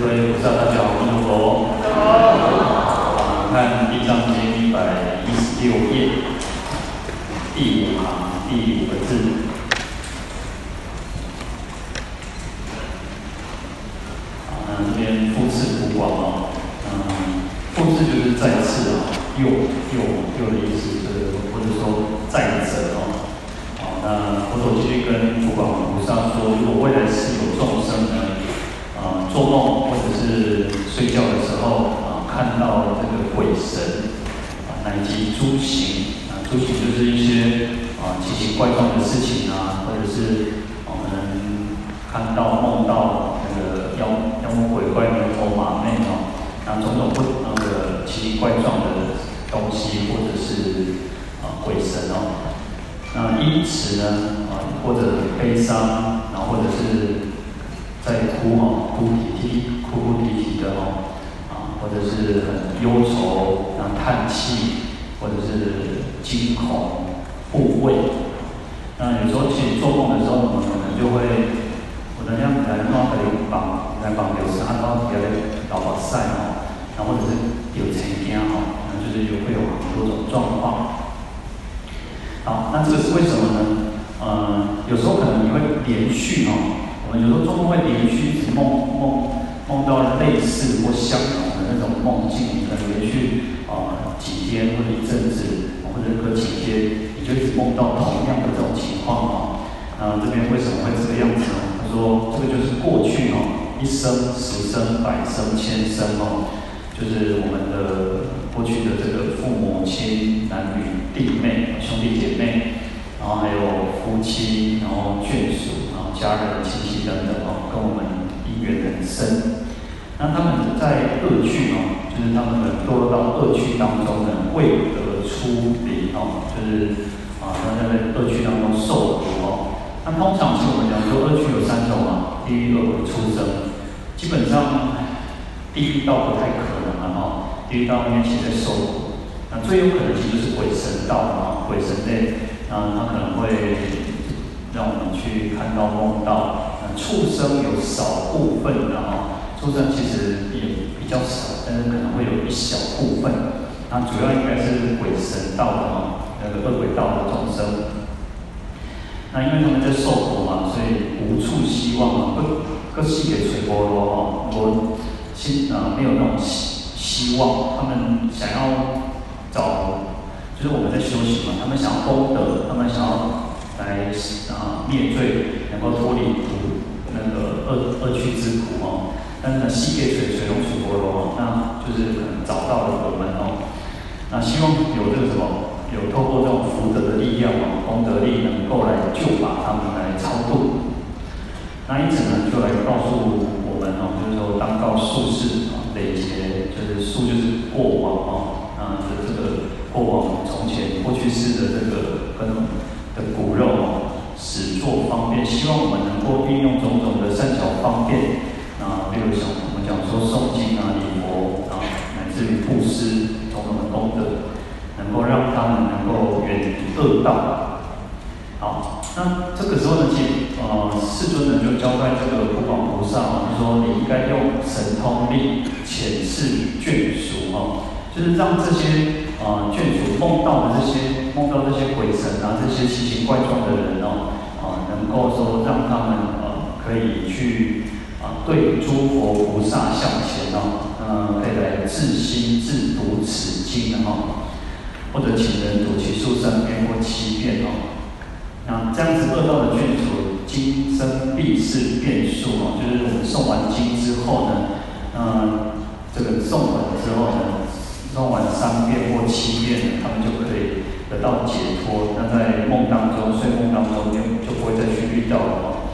各位菩萨大家好，阿弥陀佛。好。看《地藏经》一百一十六页，第五行第五个字。啊，那这边复次普广哦，嗯，复次就是再次啊，又又又的意思，就是或者说再者哦。好，那佛陀继续跟普广菩萨说，如果未来世有众生呢，啊，做梦或者是睡觉的时候啊，那个鬼神啊，乃及诸形啊，诸形就是一些啊奇形怪状的事情啊，或者是我们看到梦到那个妖妖魔鬼怪、牛头马面哦，那，种种不那个奇形怪状的东西，或者是啊鬼神哦，那因此呢啊，或者悲伤，然后或者是。在哭哈，哭啼啼，哭哭啼啼的哦，者是很忧愁，然后叹气，或者是惊恐、怖畏。那有时候其实做梦的时候，我们可能就会，我能让来帮可以帮来帮有时安帮别人搞把晒哦，然后或者是有成天哈，那就是有会有很多种状况。好，那这个是为什么呢？呃，有时候可能你会连续哦。有时候做梦会连续一直梦梦梦到类似或相同那种梦境，可能连续啊、几天或者一阵子，或者隔几天，你就一直梦到同样的这种情况啊。那这边为什么会这个样子呢？他说这个就是过去哦，一生、十生、百生、千生哦，就是我们的过去的这个父母亲、男女、弟妹、兄弟姐妹，然后还有夫妻，然后眷属。然后家人、亲戚等等哦，跟我们姻缘很深。那他们在恶趣哦，就是他们堕落到恶趣当中呢，为得出离哦，就是啊，他在恶趣当中受苦哦。那通常是我们讲说恶趣有三种啊，地狱、恶鬼、畜生。基本上地狱道不太可能了哈，地狱道因为其实在受苦。那最有可能其实就是鬼神道啊，鬼神类，那他可能会。让我们去看到梦到，那，畜生有少部分的哈，畜生其实也比较少，但是可能会有一小部分，那主要应该是鬼神道的哈，那个恶鬼道的众生。那因为他们在受苦嘛，所以无处希望嘛，各各系给垂波罗哈，我心啊没有那种希希望，他们想要找，就是我们在修行嘛，他们想要功德，他们想要。来啊灭罪，能够脱离苦那个恶恶趣之苦哦。但是呢，西界水水龙处波罗哦，那就是可能找到了我们哦。那希望有这个什么，有透过这种福德的力量哦，功德力能够来救拔他们来超度。那因此呢，就来告诉我们哦，就是说当告宿世啊，累劫就是宿就是过往哦，啊的这个过往从前过去世的这个跟。的骨肉哦，使作方便，希望我们能够运用种种的善巧方便啊，比如像我们讲说诵经啊、礼佛啊，乃至于布施种种的功德，能够让他们能够远离恶道。好，那这个时候呢，其呃，世尊呢就交代这个普广菩萨啊，就说你应该用神通力遣示眷属啊，就是让这些。啊，眷属梦到的这些梦到这些鬼神啊，这些奇形怪状的人哦，啊，能够说让他们呃可以去对诸佛菩萨向前哦，呃，可以来自心自读此经哦，或者请人读其数三遍或七遍哦。那这样子恶道的眷属，今生必是变数哦，就是我们诵完经之后呢，嗯，这个诵完之后呢。诵完三遍或七遍，他们就可以得到解脱。那在梦当中、睡梦当中就就不会再去遇到了。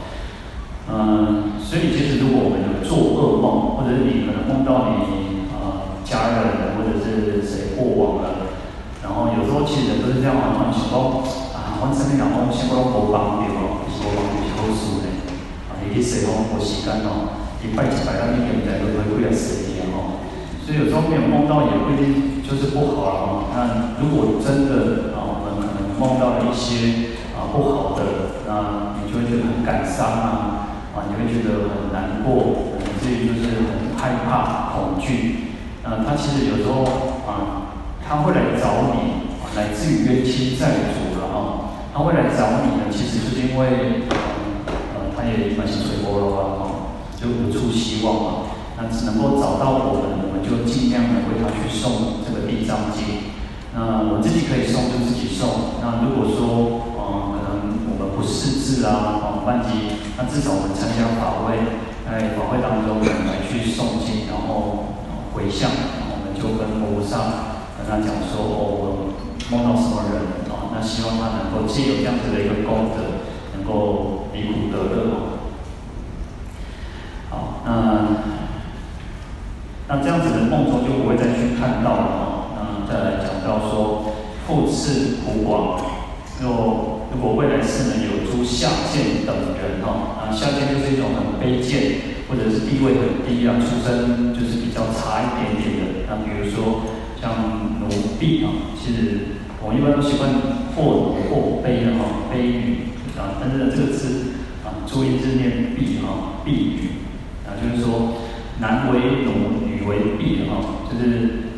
嗯，所以其实如果我们有做噩梦，或者是你可能梦到你啊、呃、家人或者是谁过往了，然后有时候其实人都是这样啊，想说啊，我身边两公先不用多帮点哦，多帮点好事呢。啊，你去谁哦，我时间哦，一拜一拜，那你现在都会过来谁的哦？所以有时候没有梦到也不一定就是不好了啊。那如果真的啊，我们可能梦到了一些啊不好的，那你就会觉得很感伤啊，啊，你会觉得很难过，甚至于就是很害怕、恐惧。呃，他其实有时候啊，他会来找你，来自于冤亲债主了啊。他会来找你呢，其实就是因为，呃，他也蛮心碎波了啊，就无处希望嘛。那只能够找到我们，我们就尽量的为他去送这个地藏经。那我自己可以送就自己送。那如果说，呃，可能我们不识字啊，啊，班级，那至少我们参加法会，在法会当中我们来去诵经，然后。回向，我们就跟菩萨跟他讲说，哦，我梦到什么人啊？那希望他能够借有这样子的一个功德，能够离苦得乐。好，那那这样子的梦中就不会再去看到了啊。那再来讲到说，复次普广，若如果未来世呢有诸下贱等人哈，啊，下贱就是一种很卑贱。或者是地位很低啊，出身就是比较差一点点的。那比如说像奴婢啊，其实我一般都习惯或奴或婢的哈，婢女啊。但是呢，这个字啊，注音字念婢哈，婢女啊，就是说男为奴，女为婢哈，就是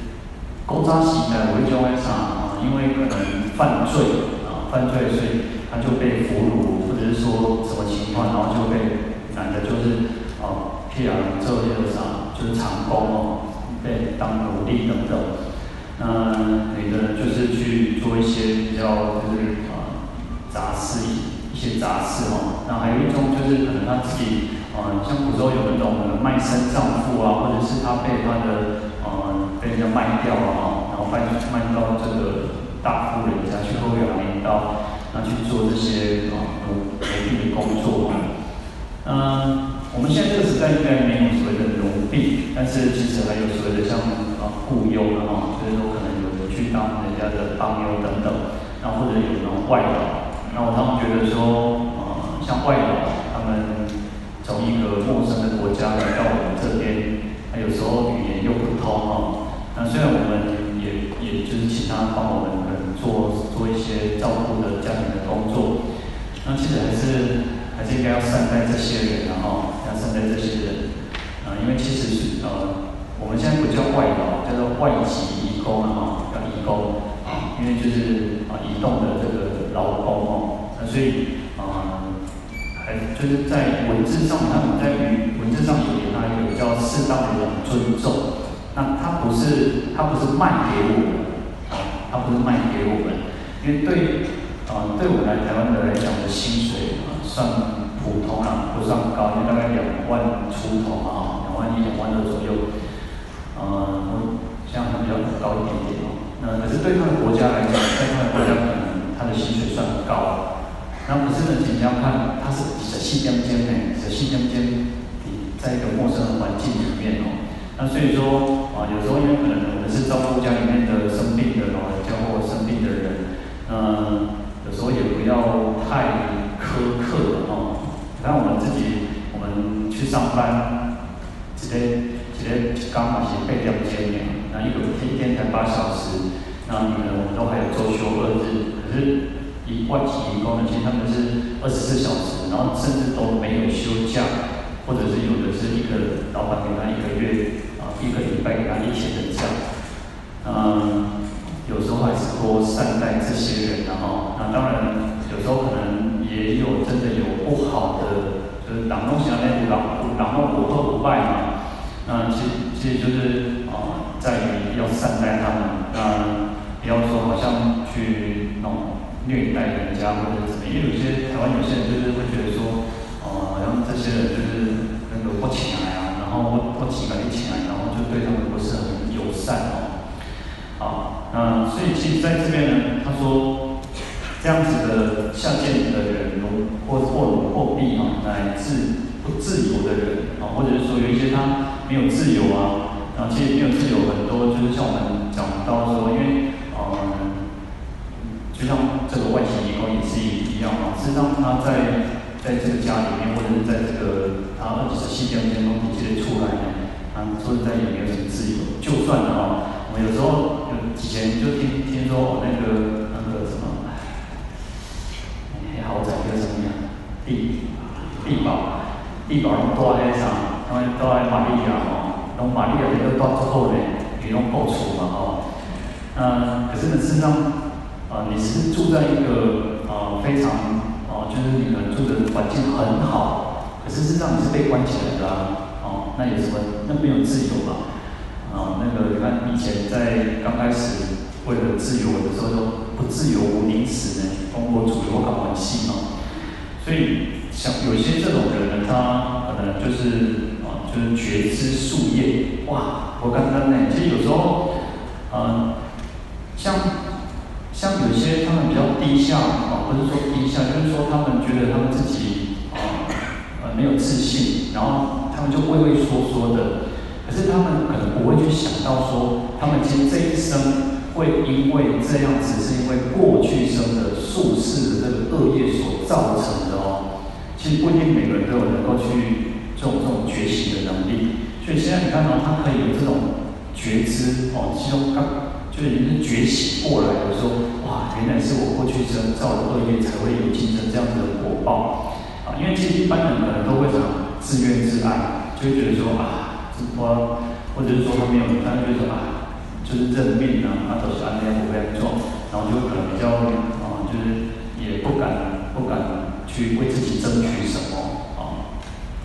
古早时代为种为啥啊？因为可能犯罪啊，犯罪所以他就被俘虏，或者是说什么情况，然后就被男的就是。哦，譬如做这个啥，就是长工哦，被当奴隶等等。那女的就是去做一些比较就是啊杂事一些杂事哦。那还有一种就是可能她自己啊，像古时候有那种卖身葬父啊，或者是她被她的呃被人家卖掉了哈，然后卖卖到这个大户人家去后院领到，那去做这些啊奴婢的工作。嗯。我们现在这个时代应该没有所谓的奴婢，但是其实还有所谓的像啊雇佣的哈，就是说可能有人去当人家的帮佣等等，然后或者有那种外劳，然后他们觉得说，呃，像外劳，他们从一个陌生的国家来到我们这边，他有时候语言又不通哈，那虽然我们也也就是请他帮我们可能做做一些照顾的家庭的工作，那其实还是。还是应该要善待这些人，然后要善待这些人，啊，因为其实是呃，我们现在不叫外劳，叫做外籍移工啊，哈，叫移工，因为就是啊移动的这个劳工哦，那所以啊，还就是在文字上，他们在于文字上也给他一个比较适当的一种尊重，那他不是他不是卖给我们，啊，他不是卖给我们，因为对啊，对我们来台湾的来讲的薪水啊。算普通啊，不算高，因为大概两万出头嘛，两万一、两万二左右。嗯，这样还比较高一点点哦。那可是对他的国家来讲，在他的国家可能他的薪水算很高。那可是呢，你要看他是在新疆间内，在新疆间，你在一个陌生的环境里面哦。那所以说啊，有时候因为可能我们是照顾家里面的生病的老人家或生病的人，嗯，有时候也不要太。苛刻哦，然后我们自己，我们去上班，直接直接刚好是八点钟的，那一个一天才八小时，那你们我们都还有周休二日，可是以外籍工呢，其实他们是二十四小时，然后甚至都没有休假，或者是有的是一个老板给他一个月啊，一个礼拜给他一天的假，嗯，有时候还是多善待这些人的哈，那当然有时候可能。也有真的有不好的，就是党东想那党党东不破不败嘛。那其实其实就是啊、在于要善待他们，那不要说好像去那种虐待人家或者怎么。因为有些台湾有些人就是会觉得说，哦、呃，好像这些人就是那个不起来啊，然后不不起来一起来，然后就对他们不是很友善哦。好，那所以其实在这边呢，他说。这样子的下贱的人，或或或弊啊，乃至不自由的人啊，或者是说有一些他没有自由啊，然后其实没有自由很多，就是像我们讲到说，因为嗯，就像这个外籍移工也是一样啊，实际上他在在这个家里面，或者是在这个他二十四天间中体系出来呢，啊，说实在也没有什么自由，就算啊，我们有时候有以前就听听说哦那个那个什么。豪宅叫什么呀？地地堡，地堡拢住在啥？因为住在玛利亚吼，拢从玛利亚的那个到之后呢，也用够出嘛，哦，那可是呢，事实上，啊，你是住在一个啊非常啊，就是你们住的环境很好，可是事实上你是被关起来的啊，哦，那有什么？那没有自由嘛？啊，那个你看以前在刚开始为了自由的时候，说不自由无宁死呢，通过主流搞关系嘛，所以像有些这种人呢，他可能就是。就是觉知树叶，哇！我刚刚呢，其实有时候，嗯、呃，像像有些他们比较低下啊，不是说低下，就是说他们觉得他们自己啊呃没有自信，然后他们就畏畏缩缩的。可是他们可能不会去想到说，他们其实这一生会因为这样子，是因为过去生的宿世的这个恶业所造成的哦。其实不一定每个人都有能够去。这种这种觉醒的能力，所以现在你看到他可以有这种觉知哦，其中刚就是已经觉醒过来的时候，哇，原来是我过去生造的恶业才会有今生这样子的果报啊！因为其实一般人可能都会想自怨自艾，就会觉得说啊，我或者是说他没有，他就觉得啊，就是认命啊，啊都是安这样不会做，然后就可能比较啊，就是也不敢不敢去为自己争取什么。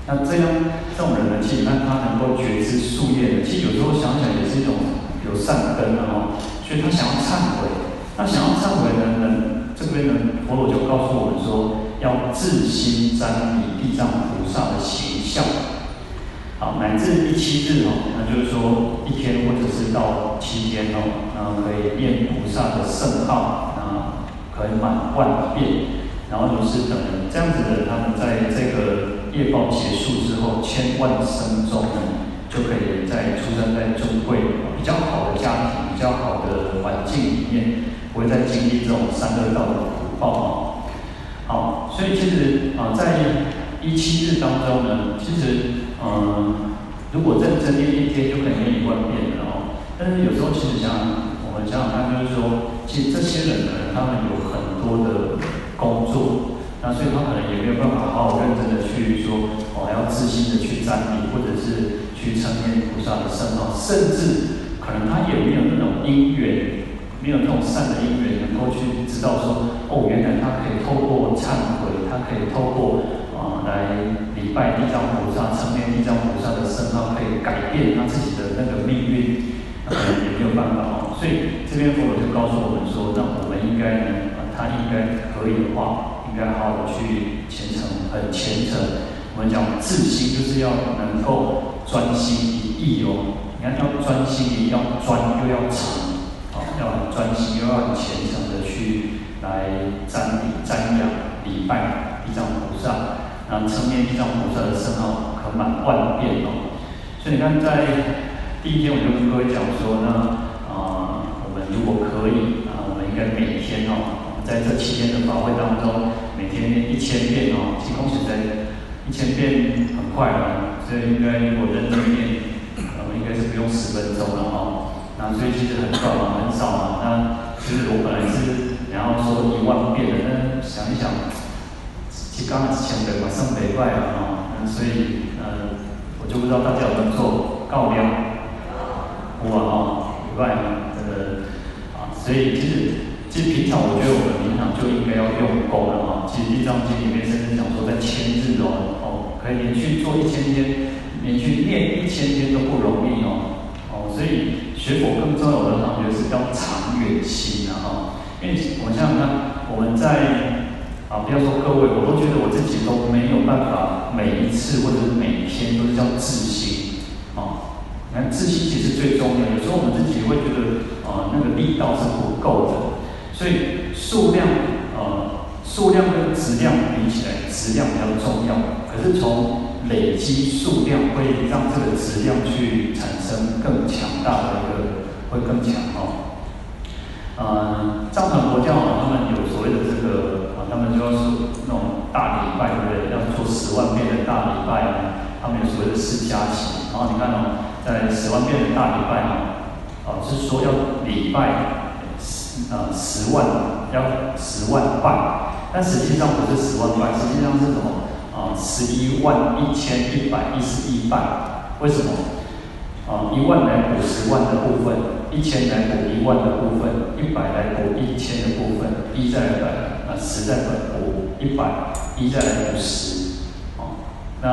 那这样这种人呢，其实让他能够觉知树叶的，其实有时候想想也是一种有善根的哈。所以他想要忏悔，那想要忏悔的人，这边呢，佛陀就告诉我们说，要自心瞻礼地藏菩萨的形象，好，乃至第七日哦，那就是说一天或者是到七天哦，那可以念菩萨的圣号，啊可以满万遍，然后如是等，这样子的他们在这个。业报结束之后，千万生中呢，就可以在出生在尊贵比较好的家庭、比较好的环境里面，不会再经历这种三恶道的苦报啊。好，所以其实啊，在一七日当中呢，其实嗯、如果认真念一天就可以念一万遍了哦。但是有时候其实想，我们想想看，就是说，其实这些人可能他们有很多的工作。那所以他可能也没有办法好好认真的去说，哦，要自心的去瞻礼，或者是去称念菩萨的圣号，甚至可能他也没有那种因缘，没有那种善的因缘，能够去知道说，哦，原来他可以透过忏悔，他可以透过啊、来礼拜地藏菩萨，称念地藏菩萨的圣号，可以改变他自己的那个命运，可能也没有办法哦。所以这边佛陀就告诉我们说，那我们应该呢，他应该可以的话。应该好好去虔诚，很虔诚。我们讲自心，就是要能够专心一意哦。你看，要专心一，要专又要诚，哦，要专心，又要虔诚的去来瞻礼、瞻仰、礼拜地藏菩萨，然后称念地藏菩萨的圣号，可满万遍哦。所以你看，在第一天我就跟各位讲说，呢啊、呃，我们如果可以啊，我们应该每天哦，在这七天的法会当中。每天念一千遍哦，其实恭喜在一千遍很快了，所以应该如果认真念，呃，应该是不用十分钟了哦。那所以其实很短嘛，很少嘛。那其实我本来是然后说一万遍的，但想一想，其实刚才之前的马上没拜了哦。那所以呃，我就不知道大家有没有做告量，哇哦，一万真的啊，所以其实。其实平常我觉得我们平常就应该要用功了哈。其实《地藏经》里面甚至讲说，在千日哦，哦，可以连续做一千天，连续念一千天都不容易哦。哦，所以学佛更重要的，我觉得是要长远心的哈。因为我想想看，我们在啊，不要说各位，我都觉得我自己都没有办法每一次或者是每一天都是叫自心啊。那自心其实最重要，有时候我们自己会觉得啊，那个力道是不够的。所以数量，呃，数量跟质量比起来，质量比较重要。可是从累积数量，会让这个质量去产生更强大的一个，会更强哦。呃，藏传佛教他们有所谓的这个，啊，他们就要是那种大礼拜，对不对？要做十万遍的大礼拜，他们有所谓的四加行。然后你看哦，在十万遍的大礼拜啊，啊，是说要礼拜。呃，十万要十万拜，但实际上不是十万拜，实际上是什么？啊、呃，十一万一千一百一十一拜。为什么？啊，一万来补十万的部分，一千来补一万的部分，一百来补一千的部分，一再来补啊，十再补一百，一再来补十，啊，那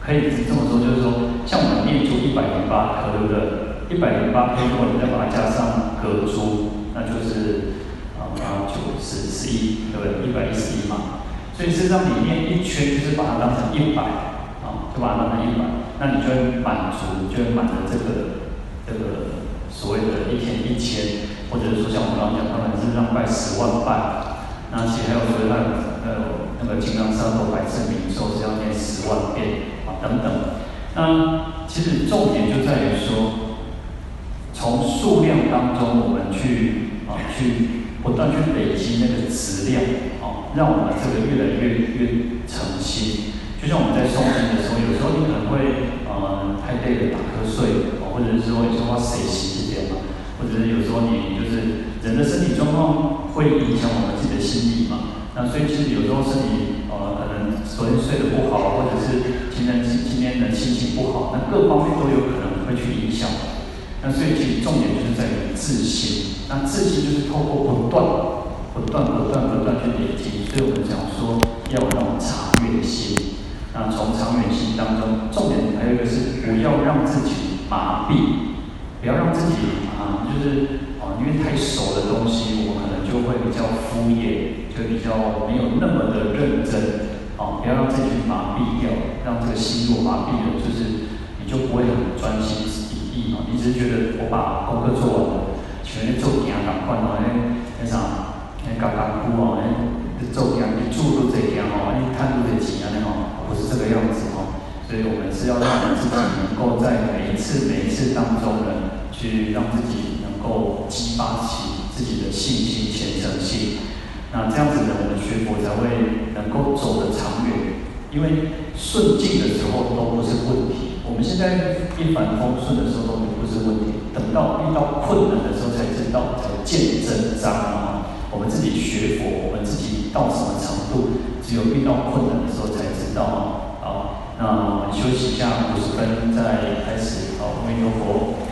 可以这么说，就是说，像我们念出一百零八颗，对不对？一百零八颗，如果你再把它加上隔珠，那就是啊啊九十十一，对不对？一百一十一嘛。所以实际上里面一圈就是把它当成一百，啊，就把它当成一百，那你就会满足，就会满足这个这个所谓的一天一千，或者是说像我们刚刚讲，他们是让拜十万拜，那其实还有说那呃那个金刚萨埵百字明咒是要念十万遍啊等等。那其实重点就在于说，从数量当中我们去啊去不断去累积那个质量。让我们这个越来越越诚心，就像我们在诵经的时候，有时候你可能会呃太累了打瞌睡，或者是说有时候谁洗一点嘛，或者是有时候你就是人的身体状况会影响我们自己的心理嘛。那所以其实有时候身体呃可能昨天睡得不好，或者是今天今天的心情不好，那各方面都有可能会去影响。那所以其实重点就是在于自信，那自信就是透过不断。不断不断不断去累积，所以我们讲说要有那种长远心。那从长远心当中，重点还有一个是不要让自己麻痹，不要让自己啊，就是啊，因为太熟的东西，我可能就会比较敷衍，就比较没有那么的认真。啊，不要让自己麻痹掉，让这个心如果麻痹了，就是你就不会很专心一意嘛。你只是觉得我把功课做完了，全天做点赶快嘛，那那啥。那刚刚哭哦，那，做这样，你住都这样哦，你看都得钱啊，那哦，不是这个样子哦。所以我们是要让自己能够在每一次、每一次当中呢，去让自己能够激发起自己的信心、虔诚心。那这样子呢，我们学佛才会能够走得长远。因为顺境的时候都不是问题，我们现在一帆风顺的时候都不是问题，等到遇到困难的时候才知道，才见真章啊。我们自己学佛，我们自己到什么程度，只有遇到困难的时候才知道啊。好，那我们休息一下五十分，再开始。好，阿弥陀佛。